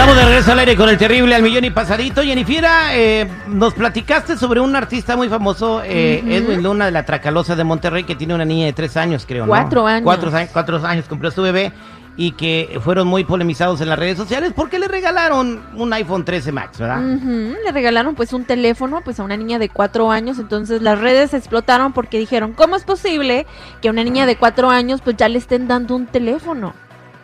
Estamos de regreso al aire con el terrible al millón y pasadito. Jennifiera, eh, nos platicaste sobre un artista muy famoso, eh, Edwin Luna de la Tracalosa de Monterrey, que tiene una niña de tres años, creo, ¿no? Cuatro años. Cuatro, años- cuatro años cumplió su bebé y que fueron muy polemizados en las redes sociales porque le regalaron un iPhone 13 Max, ¿verdad? Ujú, Le regalaron pues un teléfono pues a una niña de cuatro años, entonces las redes explotaron porque dijeron, ¿cómo es posible que a una niña de cuatro años pues ya le estén dando un teléfono?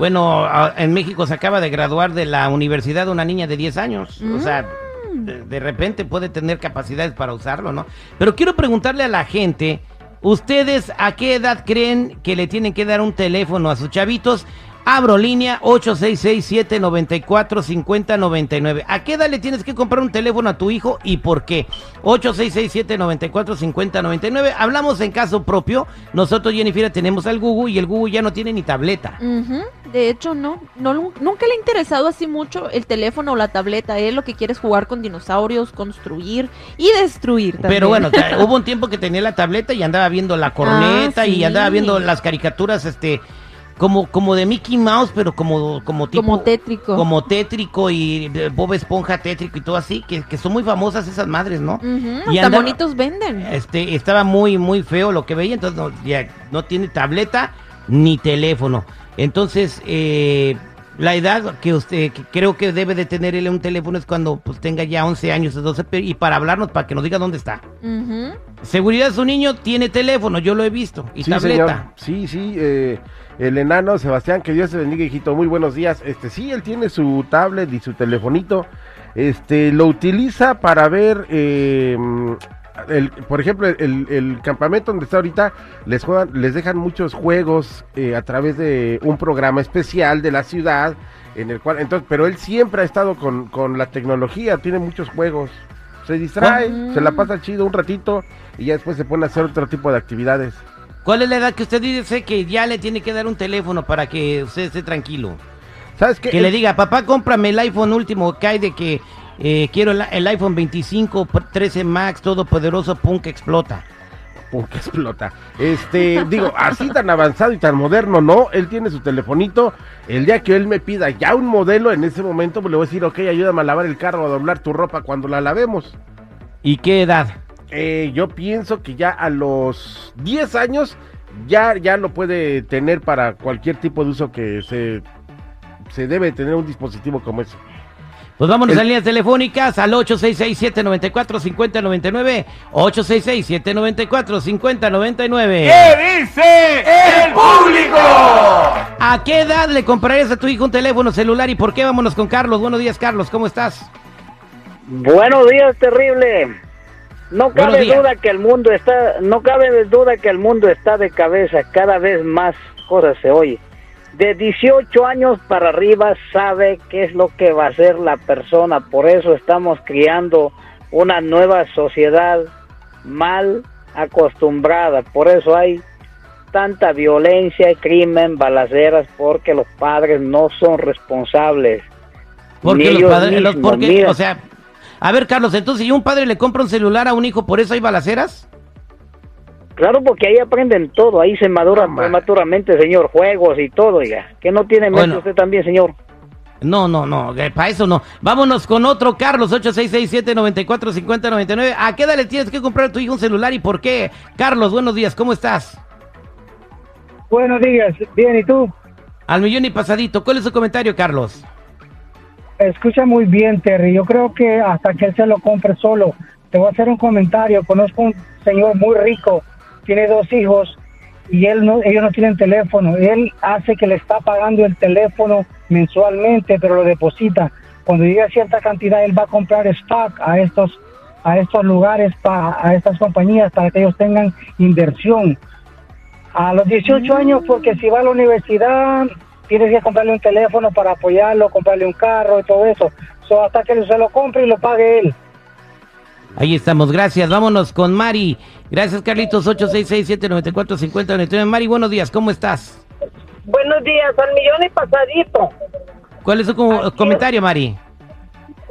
Bueno, en México se acaba de graduar de la universidad una niña de 10 años. O Mm. sea, de, de repente puede tener capacidades para usarlo, ¿no? Pero quiero preguntarle a la gente, ¿ustedes a qué edad creen que le tienen que dar un teléfono a sus chavitos? Abro línea 866-794-5099. ¿A qué edad le tienes que comprar un teléfono a tu hijo y por qué? 866-794-5099. Hablamos en caso propio. Nosotros, Jennifer, tenemos al Google y el Google ya no tiene ni tableta. De hecho, no, no, nunca le ha interesado así mucho el teléfono o la tableta. Él lo que quiere es jugar con dinosaurios, construir y destruir también. Pero bueno, hubo un tiempo que tenía la tableta y andaba viendo la corneta Ah, y sí. andaba viendo las caricaturas, este, como, como de Mickey Mouse, pero como, como tipo. Como tétrico. Como tétrico y eh, Bob Esponja tétrico y todo así, que, que son muy famosas esas madres, ¿no? Ujú, Y hasta andaba- bonitos venden. Este, estaba muy, muy feo lo que veía, entonces no, ya no tiene tableta ni teléfono. Entonces, eh, la edad que usted que creo que debe de tener él un teléfono es cuando pues tenga ya 11 años o 12 pero- y para hablarnos, para que nos diga dónde está. Ujú. Seguridad, su niño tiene teléfono, yo lo he visto, y sí, tableta. señor. Sí, sí. eh, el enano Sebastián, que Dios te bendiga, hijito. Muy buenos días. Este, sí, él tiene su tablet y su telefonito. Este, lo utiliza para ver, eh, el, por ejemplo, el, el campamento donde está ahorita, les juegan, les dejan muchos juegos eh, a través de un programa especial de la ciudad, en el cual, entonces, pero él siempre ha estado con, con la tecnología, tiene muchos juegos. Se distrae, ¿Cuál? se la pasa chido un ratito y ya después se pone a hacer otro tipo de actividades. ¿Cuál es la edad que usted dice que ya le tiene que dar un teléfono para que usted esté tranquilo? ¿Sabes qué? Que le diga, papá, cómprame el iPhone último que hay de que eh, quiero el, el iPhone 25, 13 Max, todopoderoso, que explota. Que explota. Este, digo, así tan avanzado y tan moderno, no. Él tiene su telefonito. El día que él me pida ya un modelo, en ese momento pues, le voy a decir, ok, ayúdame a lavar el carro, a doblar tu ropa cuando la lavemos. ¿Y qué edad? Eh, yo pienso que ya a los 10 años ya, ya lo puede tener para cualquier tipo de uso que se, se debe tener un dispositivo como ese. Pues vámonos El- a líneas telefónicas al 866-794-5099. 866-794-5099. dice el público? ¿A qué edad le comprarías a tu hijo un teléfono celular y por qué? Vámonos con Carlos. Buenos días, Carlos. ¿Cómo estás? Buenos días, terrible. No cabe duda que el mundo está, no cabe duda que el mundo está de cabeza, cada vez más cosas se oye. De 18 años para arriba sabe qué es lo que va a hacer la persona, por eso estamos criando una nueva sociedad mal acostumbrada, por eso hay tanta violencia, crimen, balaceras, porque los padres no son responsables. Porque los padres, los- porque, o sea, a ver, Carlos, entonces, si un padre le compra un celular a un hijo, ¿por eso hay balaceras? Claro, porque ahí aprenden todo, ahí se madura No, ma. prematuramente, señor, juegos y todo, oiga. Que no tiene mente Bueno. usted también, señor. No, no, no, para eso no. Vámonos con otro, Carlos, 866-794-5099. ¿A qué edad le tienes que comprar a tu hijo un celular y por qué? Carlos, buenos días, ¿cómo estás? Buenos días, bien, ¿y tú? Al millón y pasadito, ¿cuál es su comentario, Carlos? Escucha muy bien, Terry. Yo creo que hasta que él se lo compre solo. Te voy a hacer un comentario. Conozco un señor muy rico, tiene dos hijos y él no, ellos no tienen teléfono. Él hace que le está pagando el teléfono mensualmente, pero lo deposita. Cuando llegue a cierta cantidad, él va a comprar stock a estos a estos lugares, pa- a estas compañías, para que ellos tengan inversión. A los 18 años, porque si va a la universidad, tienes que comprarle un teléfono para apoyarlo, comprarle un carro y todo eso. So, hasta que se lo compre y lo pague él. Ahí estamos, gracias. Vámonos con Mari. Gracias, Carlitos, 866-794-5099. Mari, buenos días, ¿cómo estás? Buenos días, al millón y pasadito. ¿Cuál es su comentario, Mari?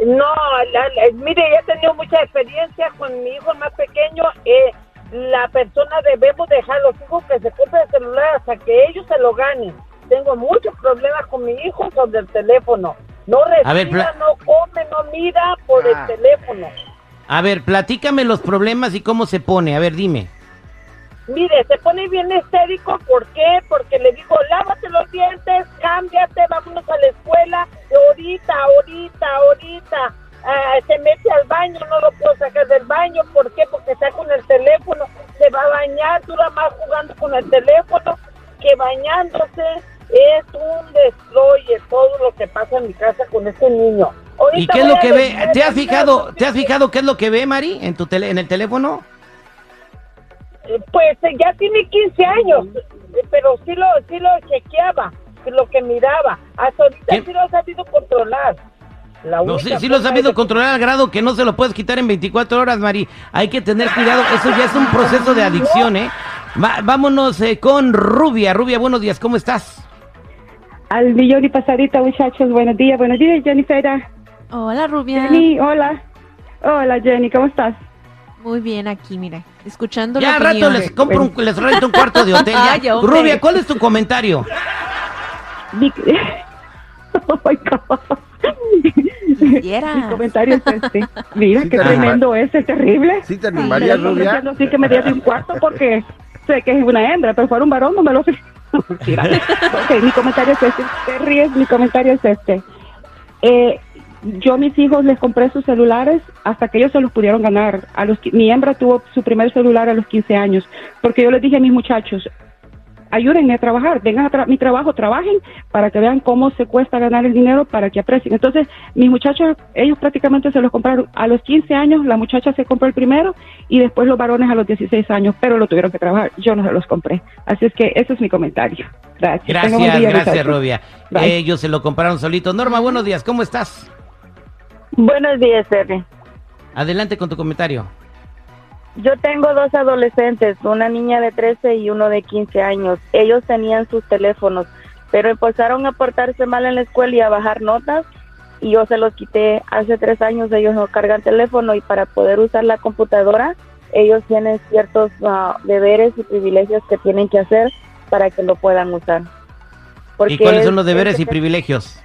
No, la- la- mire, ya he tenido mucha experiencia con mi hijo más pequeño. Eh, la persona debemos dejar a los hijos que se compren el celular hasta que ellos se lo ganen. Tengo muchos problemas con mi hijo sobre el teléfono. No ver, respira, no come, no mira por Ah. el teléfono. A ver, platícame los problemas y cómo se pone. A ver, dime. Mire, se pone bien histérico, ¿por qué? Porque le digo, lávate los dientes, cámbiate, vámonos a la escuela, ahorita, ahorita, ahorita. Ah, se mete al baño, no lo puedo sacar del baño, ¿por qué? Porque está con el teléfono, se va a bañar, dura más jugando con el teléfono que bañándose. ¿Y qué es lo que ve? ¿Te has fijado, te has fijado qué es lo que ve, Mari, en tu tele, en el teléfono? Eh, Pues eh, ya tiene 15 años, eh, pero sí lo, sí lo chequeaba, lo que miraba. Hasta ahorita ¿Qué? sí lo ha sabido controlar. La No, sí, sí lo has sabido de- controlar al grado que no se lo puedes quitar en 24 horas, Mari. Hay que tener cuidado. Eso ya es un proceso de adicción, ¿eh? Va- vámonos eh, con Rubia. Rubia, buenos días. ¿Cómo estás? Al millón y pasadita, muchachos. Buenos días, buenos días, Jennifer. Hola, Rubia. Jenny, hola. Hola, Jenny, ¿cómo estás? Muy bien aquí, mira, escuchando Ya la al rato opinión. les compro un, les rento un cuarto de hotel. ya. Ay, hombre. Rubia, ¿cuál es tu comentario? Mi... Oh, my God. Mi comentario es este. Mira, Sí qué tremendo es, es terrible. ¿Sí te lo estoy Rubia? ofreciendo así que me diese un cuarto porque sé que es una hembra, pero fuera un varón no me lo ok, mi comentario es este. Te ríes, mi comentario es este. Eh, yo a mis hijos les compré sus celulares hasta que ellos se los pudieron ganar. A los, mi hembra tuvo su primer celular a los 15 años, porque yo les dije a mis muchachos, ayúdenme a trabajar, vengan a tra- mi trabajo, trabajen para que vean cómo se cuesta ganar el dinero para que aprecien. Entonces, mis muchachos, ellos prácticamente se los compraron a los 15 años, la muchacha se compró el primero y después los varones a los 16 años, pero lo tuvieron que trabajar, yo no se los compré. Así es que ese es mi comentario. Gracias. Gracias, día, gracias. Rubia. Ellos se lo compraron solito. Norma, buenos días. ¿Cómo estás? Buenos días, Terry. Adelante con tu comentario. Yo tengo dos adolescentes, una niña de 13 y uno de 15 años. Ellos tenían sus teléfonos, pero empezaron a portarse mal en la escuela y a bajar notas y yo se los quité hace tres años. Ellos no cargan teléfono y para poder usar la computadora, ellos tienen ciertos ah, deberes y privilegios que tienen que hacer para que lo puedan usar. ¿Y cuáles es- son los deberes es- y privilegios?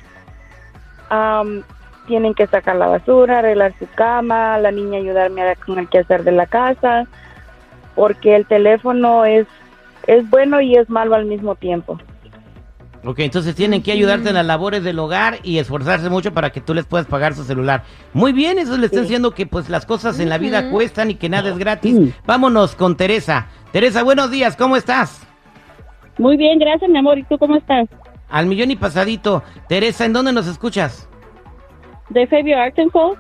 Am, tienen que sacar la basura, arreglar su cama, la niña ayudarme a, con el quehacer de la casa, porque el teléfono es, es bueno y es malo al mismo tiempo. Ok, entonces tienen que ayudarte en las labores del hogar y esforzarse mucho para que tú les puedas pagar su celular. Muy bien, eso le está diciendo que pues las cosas en la vida cuestan y que nada es gratis. Vámonos con Teresa. Teresa, buenos días, ¿cómo estás? Muy bien, gracias, mi amor. ¿Y tú cómo estás? Al millón y pasadito. Teresa, ¿en dónde nos escuchas? De Fabio Arkansas.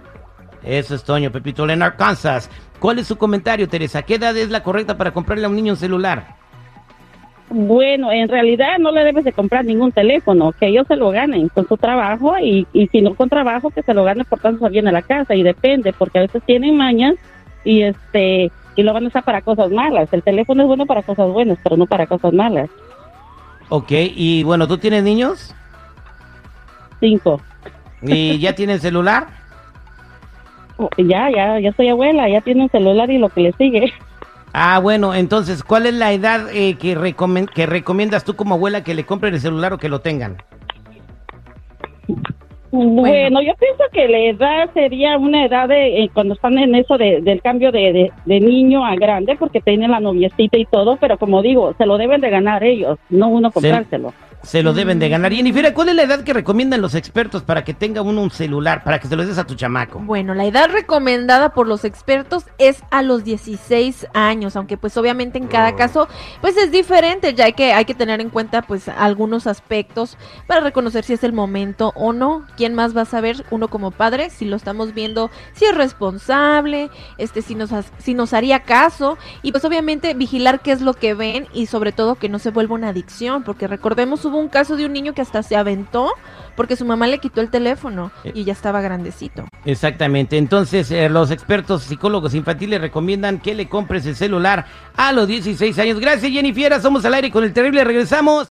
Eso es Toño, Pepito, en Arkansas. ¿Cuál es su comentario, Teresa? ¿Qué edad es la correcta para comprarle a un niño un celular? Bueno, en realidad no le debes de comprar ningún teléfono, que ellos se lo ganen con su trabajo y, y si no con trabajo, que se lo ganen portándose bien a la casa y depende, porque a veces tienen mañas y este y lo van a usar para cosas malas. El teléfono es bueno para cosas buenas, pero no para cosas malas. Ok, y bueno, ¿tú tienes niños? Cinco. ¿Y ya tienen celular? Oh, Ya, ya, ya soy abuela, ya tienen celular y lo que le sigue. Ah, bueno, entonces, ¿cuál es la edad eh, que, que recomiendas tú como abuela que le compren el celular o que lo tengan? Bueno, yo pienso que la edad sería una edad de eh, cuando están en eso de, del cambio de, de, de niño a grande, porque tienen la noviecita y todo, pero como digo, se lo deben de ganar ellos, no uno comprárselo. Se lo deben de ganar. Y Jennifer, ¿cuál es la edad que recomiendan los expertos para que tenga uno un celular, para que se lo des a tu chamaco? Bueno, la edad recomendada por los expertos es a los 16 años, aunque pues obviamente en cada caso pues es diferente, ya que hay que tener en cuenta pues algunos aspectos para reconocer si es el momento o no. ¿Quién más va a saber uno como padre si lo estamos viendo si es responsable, este si nos si nos haría caso y pues obviamente vigilar qué es lo que ven y sobre todo que no se vuelva una adicción, porque recordemos hubo un caso de un niño que hasta se aventó porque su mamá le quitó el teléfono y ya estaba grandecito. Exactamente. Entonces, eh, los expertos psicólogos infantiles recomiendan que le compres el celular a los 16 años. Gracias, Jennifer. Somos al aire con el terrible. Regresamos.